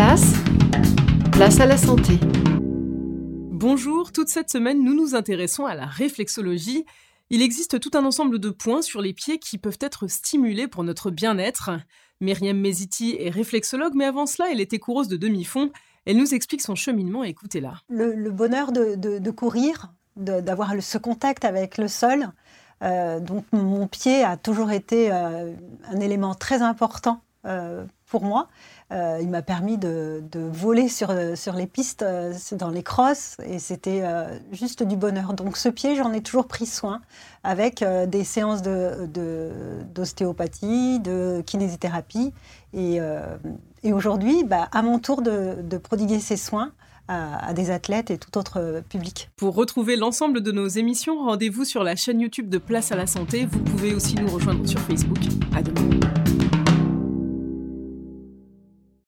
place, place à la santé. Bonjour, toute cette semaine, nous nous intéressons à la réflexologie. Il existe tout un ensemble de points sur les pieds qui peuvent être stimulés pour notre bien-être. Myriam Meziti est réflexologue, mais avant cela, elle était coureuse de demi-fond. Elle nous explique son cheminement, écoutez-la. Le, bonheur de, courir, d'avoir ce contact avec le sol. Euh, donc mon pied a toujours été euh, un élément très important euh, pour moi. Euh, il m'a permis de, voler sur, sur les pistes, euh, dans les crosses, et c'était juste du bonheur. Donc ce pied, j'en ai toujours pris soin avec des séances d'ostéopathie, de, kinésithérapie. Et, aujourd'hui, bah, à mon tour de, prodiguer ces soins à, des athlètes et tout autre public. Pour retrouver l'ensemble de nos émissions, rendez-vous sur la chaîne YouTube de Place à la Santé. Vous pouvez aussi nous rejoindre sur Facebook. À demain.